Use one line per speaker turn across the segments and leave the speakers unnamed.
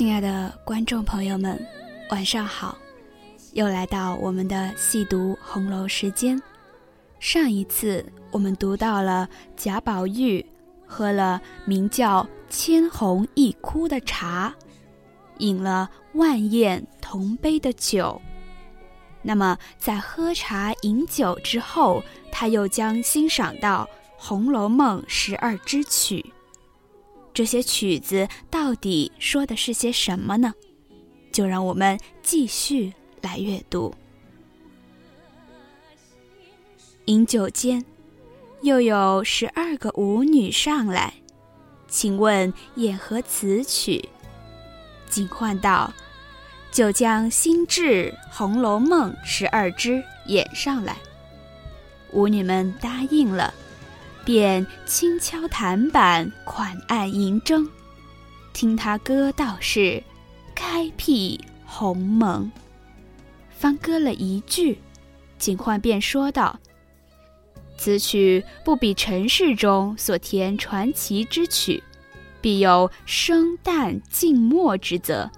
亲爱的观众朋友们，晚上好！又来到我们的细读红楼时间。上一次我们读到了贾宝玉喝了名叫“千红一哭”的茶，饮了万宴同杯的酒。那么在喝茶饮酒之后，他又将欣赏到《红楼梦》十二支曲。这些曲子到底说的是些什么呢？就让我们继续来阅读。饮酒间，又有十二个舞女上来，请问演何词曲？警幻道：“就将新制《红楼梦》十二支演上来。”舞女们答应了。便轻敲弹板，款按银筝，听他歌道是：“开辟鸿蒙。”方歌了一句，警幻便说道：“此曲不比尘世中所填传奇之曲，必有生旦净末之责，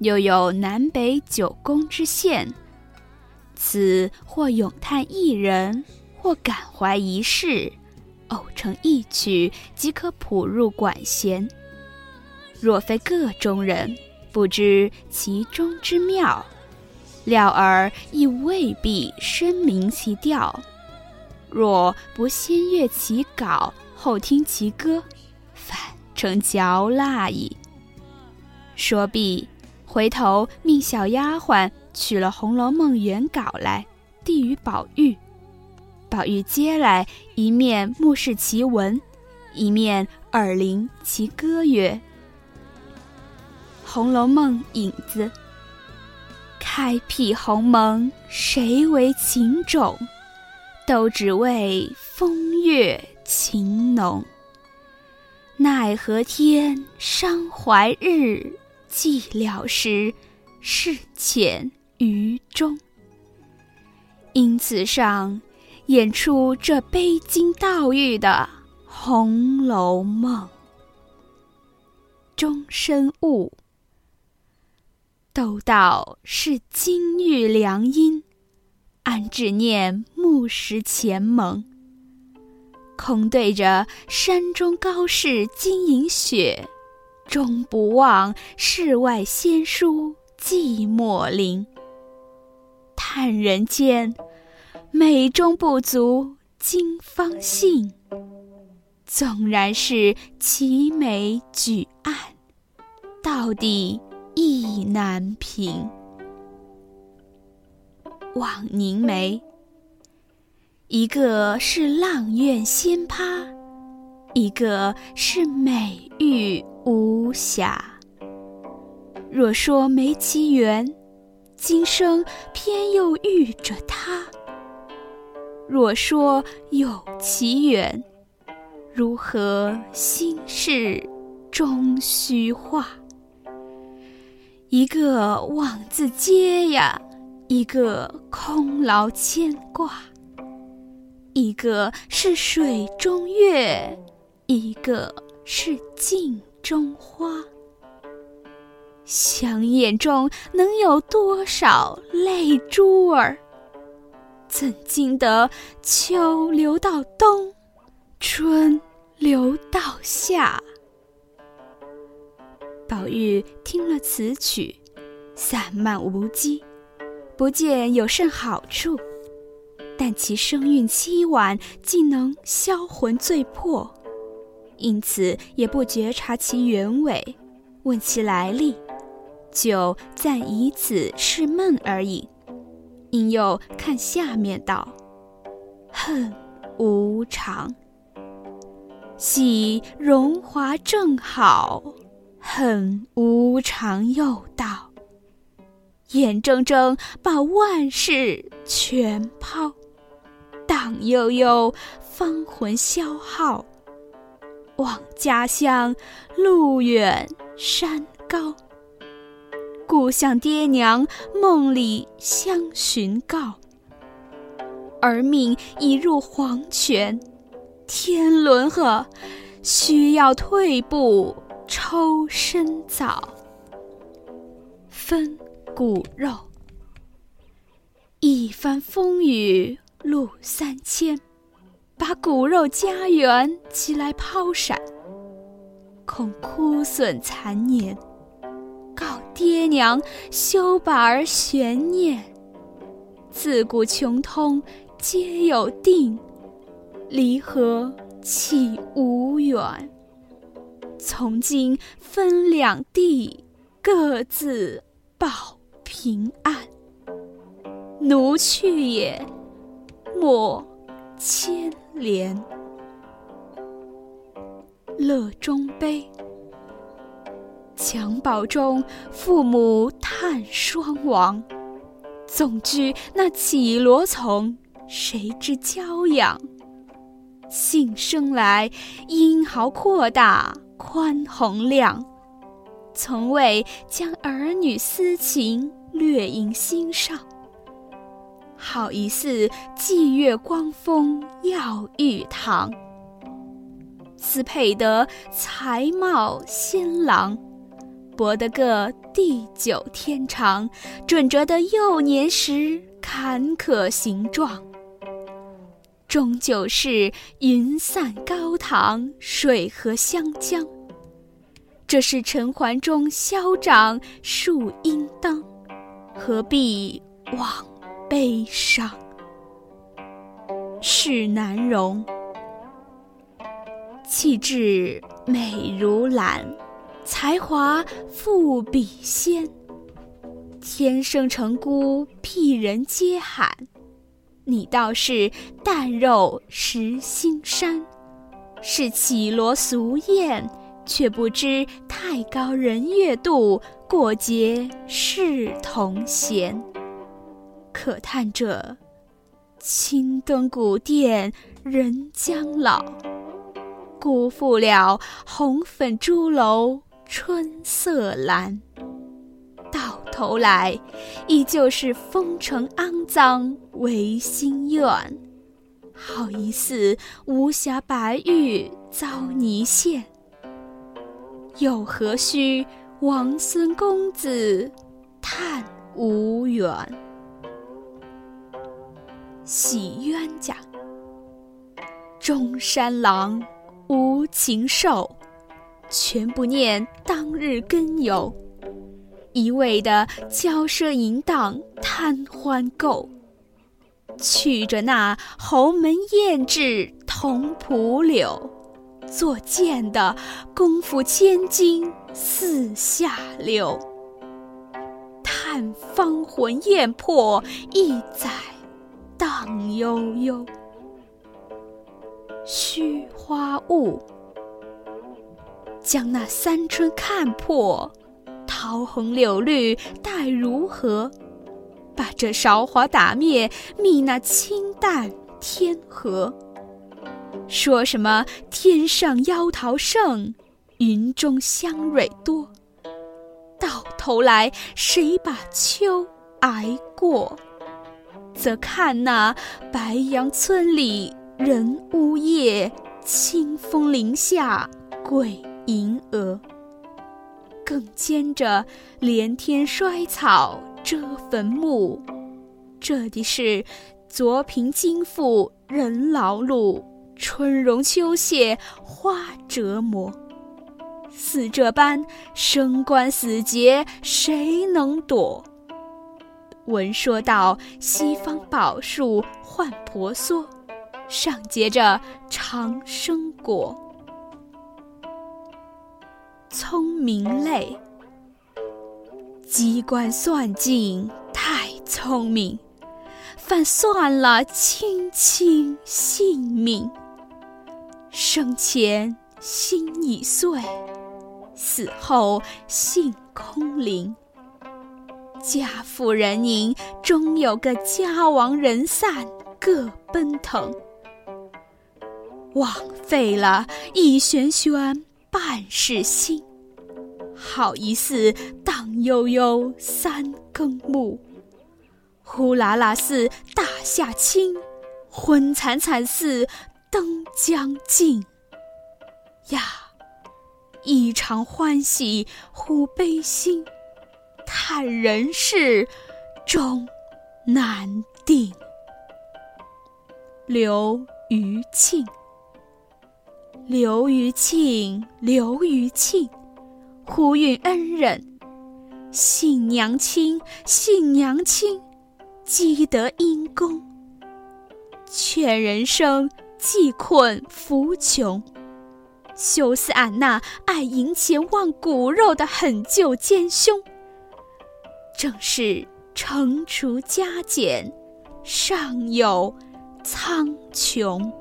又有南北九宫之限。此或咏叹一人，或感怀一事。”偶成一曲，即可谱入管弦。若非个中人，不知其中之妙，料尔亦未必深明其调。若不先阅其稿，后听其歌，反成嚼蜡矣。说毕，回头命小丫鬟取了《红楼梦》原稿来，递与宝玉。宝玉接来，一面目视其文，一面耳聆其歌曰：“《红楼梦》影子，开辟鸿蒙，谁为情种？都只为风月情浓。奈何天伤怀日，寂寥时，事浅于中。因此上。”演出这悲金悼玉的《红楼梦》，终身悟，都道是金玉良姻，安只念木石前盟。空对着山中高士金银雪，终不忘世外仙姝寂寞林。叹人间。美中不足今方信，纵然是齐眉举案，到底意难平。枉凝眉，一个是阆苑仙葩，一个是美玉无瑕。若说没奇缘，今生偏又遇着他。若说有其缘，如何心事终虚化？一个妄自嗟呀，一个空劳牵挂。一个是水中月，一个是镜中花。想眼中能有多少泪珠儿？怎经得秋流到冬，春流到夏？宝玉听了此曲，散漫无羁，不见有甚好处。但其声韵凄婉，竟能销魂醉魄，因此也不觉察其原委，问其来历，就暂以此是闷而已。应又看下面道：“恨无常，喜荣华正好；恨无常又道，眼睁睁把万事全抛，荡悠悠芳魂消耗，望家乡路远山高。”故向爹娘梦里相寻告，儿命已入黄泉，天伦呵，需要退步抽身早。分骨肉。一番风雨路三千，把骨肉家园齐来抛闪，恐枯损残年。爹娘休把儿悬念，自古穷通皆有定，离合岂无远？从今分两地，各自保平安。奴去也，莫牵连。乐中悲，襁褓中父母叹双亡。纵居那绮罗丛，谁知娇养？幸生来英豪阔大，宽宏量，从未将儿女私情略萦心上。好一似霁月光风耀玉堂，似配得才貌仙郎，博得个地久天长，准折得幼年时坎坷形状。终究是云散高堂，水和湘江。这是尘寰中消长树应当，何必枉？悲伤，世难容。气质美如兰，才华富比仙。天生成孤，辟人皆罕。你倒是淡肉食心山，是绮罗俗艳，却不知太高人月度，过节是同弦。可叹这青灯古殿人将老，辜负了红粉朱楼春色阑。到头来，依旧是风尘肮脏唯心愿。好一似无瑕白玉遭泥陷，又何须王孙公子叹无缘？喜冤家，中山狼，无情兽，全不念当日根由，一味的骄奢淫荡，贪欢购，去着那侯门艳质同蒲柳，作贱的功夫千金四下流，叹芳魂艳魄一载。荡悠悠，虚花雾，将那三春看破，桃红柳绿待如何？把这韶华打灭，觅那清淡天河。说什么天上妖桃盛，云中香蕊多？到头来，谁把秋挨过？则看那白杨村里人呜咽，清风林下鬼吟蛾。更兼着连天衰草遮坟墓，这的是昨贫今富人劳碌，春荣秋谢花折磨。似这般生关死劫，谁能躲？闻说道：“西方宝树换婆娑，上结着长生果。聪明累，机关算尽太聪明，反算了卿卿性命。生前心已碎，死后性空灵。”家富人宁，终有个家亡人散，各奔腾。枉费了一玄玄半世心，好一似荡悠悠三更暮，呼啦啦似大夏倾，昏惨惨似灯将尽。呀，一场欢喜忽悲心。叹人世终难定。刘余庆，刘余庆，刘余庆，呼允恩人，信娘亲，信娘亲，积德因功，劝人生，济困扶穷。休似俺那爱银钱忘骨肉的狠救奸凶，正是惩除加减，上有苍穹。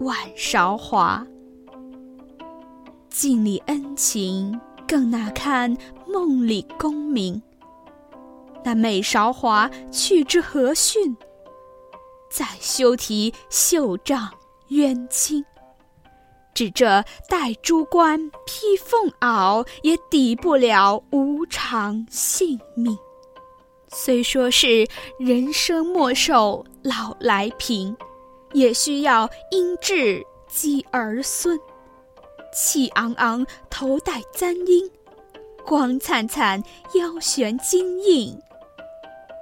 晚韶华，镜里恩情，更那堪梦里功名。那美韶华去之何逊？再休提绣帐。冤亲，只这戴珠冠、披凤袄，也抵不了无常性命。虽说是人生莫受老来贫，也需要英智积儿孙。气昂昂头戴簪缨，光灿灿腰悬金印。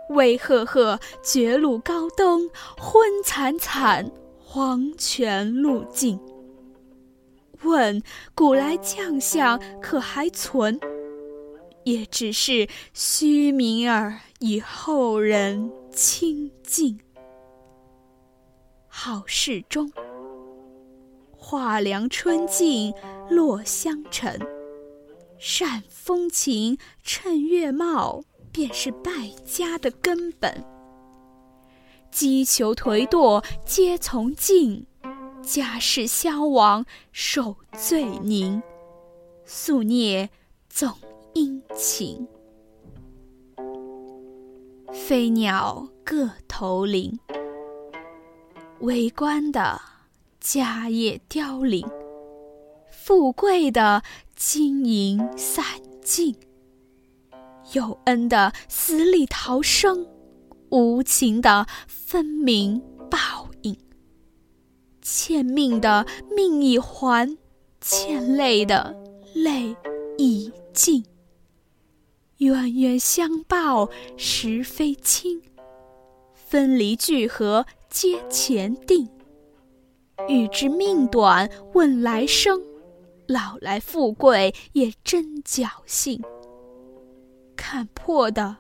威赫赫绝路高登，昏惨惨。黄泉路尽。问古来将相可还存？也只是虚名儿，与后人亲近。好事中，画梁春尽落香尘。善风情，趁月貌，便是败家的根本。击球颓堕皆从境，家事消亡受罪宁。宿孽总殷勤，飞鸟各投林。为官的家业凋零，富贵的金银散尽，有恩的死里逃生。无情的分明报应，欠命的命已还，欠泪的泪已尽。冤冤相报实非轻，分离聚合皆前定。欲知命短问来生，老来富贵也真侥幸。看破的。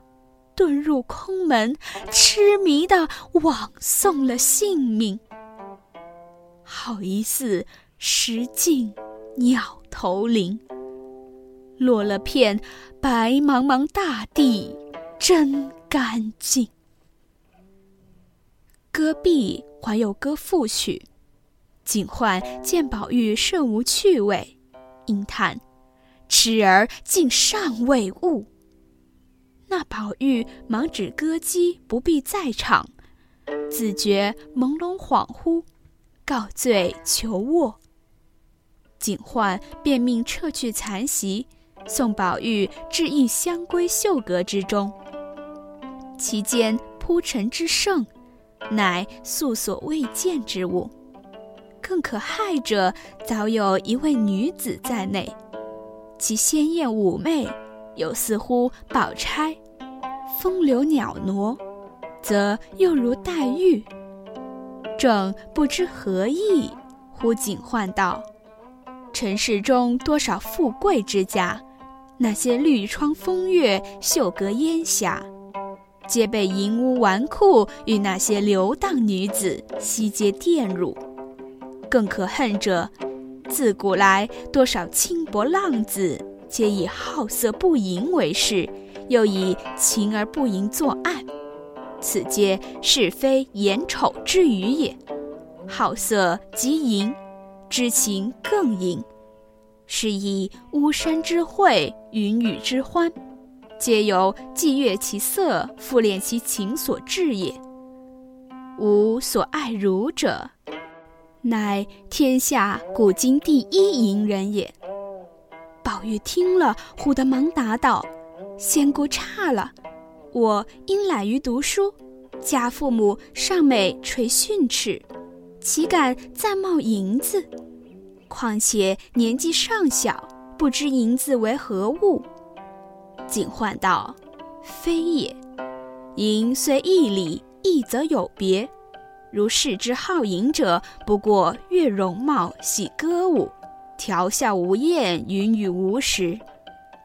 遁入空门，痴迷的枉送了性命。好一似石径鸟投林，落了片白茫茫大地，真干净。歌毕还有歌副曲，警幻见宝玉甚无趣味，应叹：“痴儿竟尚未悟。”那宝玉忙指歌姬不必在场，自觉朦胧恍惚，告罪求卧。警幻便命撤去残席，送宝玉至一香闺绣阁之中。其间铺陈之盛，乃素所未见之物。更可骇者，早有一位女子在内，其鲜艳妩媚，又似乎宝钗。风流袅娜，则又如黛玉。正不知何意，忽警唤道：“尘世中多少富贵之家，那些绿窗风月、绣阁烟霞，皆被淫污纨绔与那些流荡女子悉皆玷辱。更可恨者，自古来多少轻薄浪子，皆以好色不淫为事。”又以情而不淫作案，此皆是非眼丑之余也。好色即淫，知情更淫，是以巫山之会，云雨之欢，皆由既悦其色，复恋其情所致也。吾所爱汝者，乃天下古今第一淫人也。宝玉听了，唬得忙答道。仙姑差了，我因懒于读书，家父母尚美垂训斥，岂敢再冒银子？况且年纪尚小，不知银子为何物，景唤道：“非也，因虽义理，义则有别。如世之好淫者，不过悦容貌，喜歌舞，调笑无厌，云雨无时，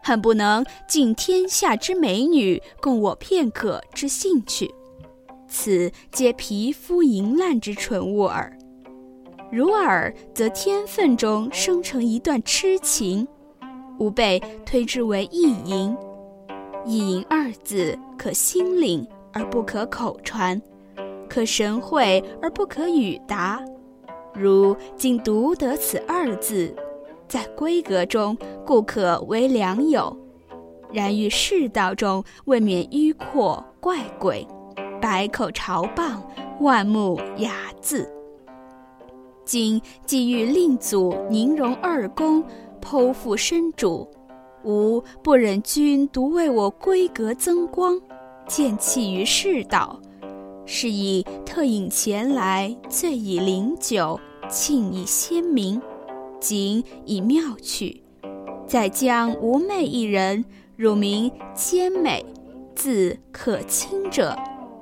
恨不能尽天下之美女，供我片刻之兴趣。此皆皮肤淫烂之蠢物耳。如尔，则天分中生成一段痴情。”吾辈推之为意淫，意淫二字可心领而不可口传，可神会而不可语达。如今独得此二字，在闺阁中故可为良友，然于世道中未免迂阔怪诡，百口嘲谤，万目雅字。今既欲令祖宁荣二公。剖腹身主，吾不忍君独为我闺阁增光，见弃于世道，是以特引前来，醉以灵酒，庆以仙名，景以妙趣，再将吾妹一人，乳名兼美，字可亲者，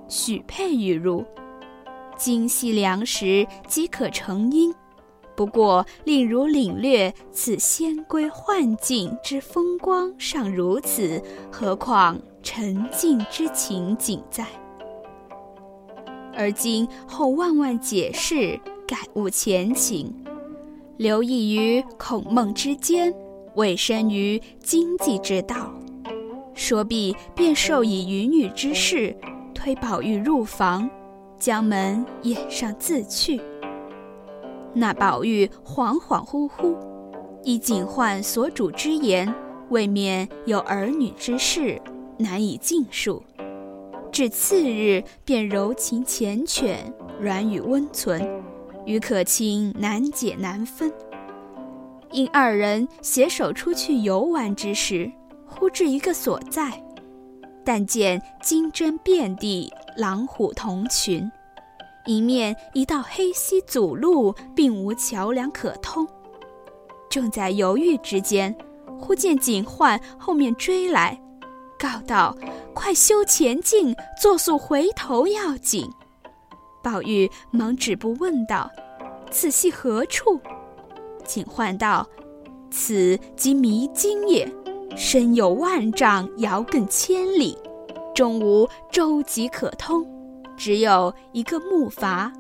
许配与汝，今夕良时，即可成姻。不过，令如领略此仙闺幻境之风光尚如此，何况沉静之情景在？而今后万万解释，改悟前情，留意于孔孟之间，委身于经济之道，说毕便授以云雨之事，推宝玉入房，将门掩上自去。那宝玉恍恍惚惚，依景焕所主之言，未免有儿女之事，难以尽述。至次日，便柔情缱绻，软语温存，与可卿难解难分。因二人携手出去游玩之时，忽至一个所在，但见金针遍地，狼虎同群。一面一道黑溪阻路，并无桥梁可通。正在犹豫之间，忽见警幻后面追来，告道：“快修前进，作速回头要紧。”宝玉忙止步问道：“此系何处？”警幻道：“此即迷津也，深有万丈，遥亘千里，终无舟楫可通。”只有一个木筏，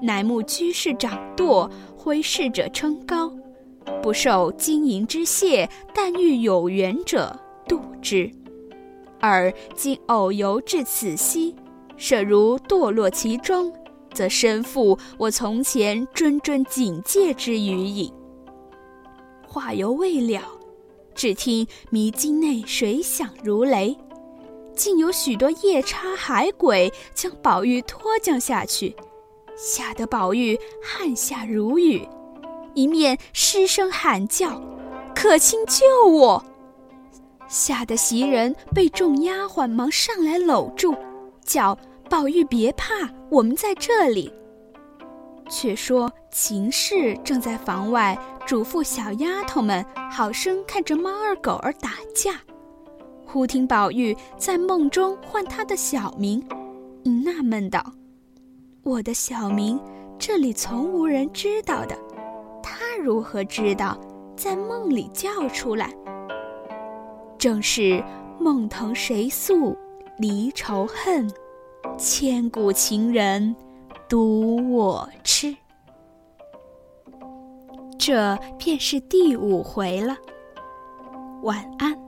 乃木居士掌舵，挥逝者称高，不受金银之谢，但欲有缘者渡之。而今偶游至此溪，设如堕落其中，则身负我从前谆谆警戒之语矣。话犹未了，只听迷津内水响如雷。竟有许多夜叉海鬼将宝玉拖将下去，吓得宝玉汗下如雨，一面失声喊叫：“可卿救我！”吓得袭人被众丫鬟忙上来搂住，叫宝玉别怕，我们在这里。却说秦氏正在房外嘱咐小丫头们好生看着猫儿狗儿打架。忽听宝玉在梦中唤他的小名，你纳闷道：“我的小名，这里从无人知道的，他如何知道在梦里叫出来？正是梦疼谁诉离愁恨，千古情人独我痴。这便是第五回了。晚安。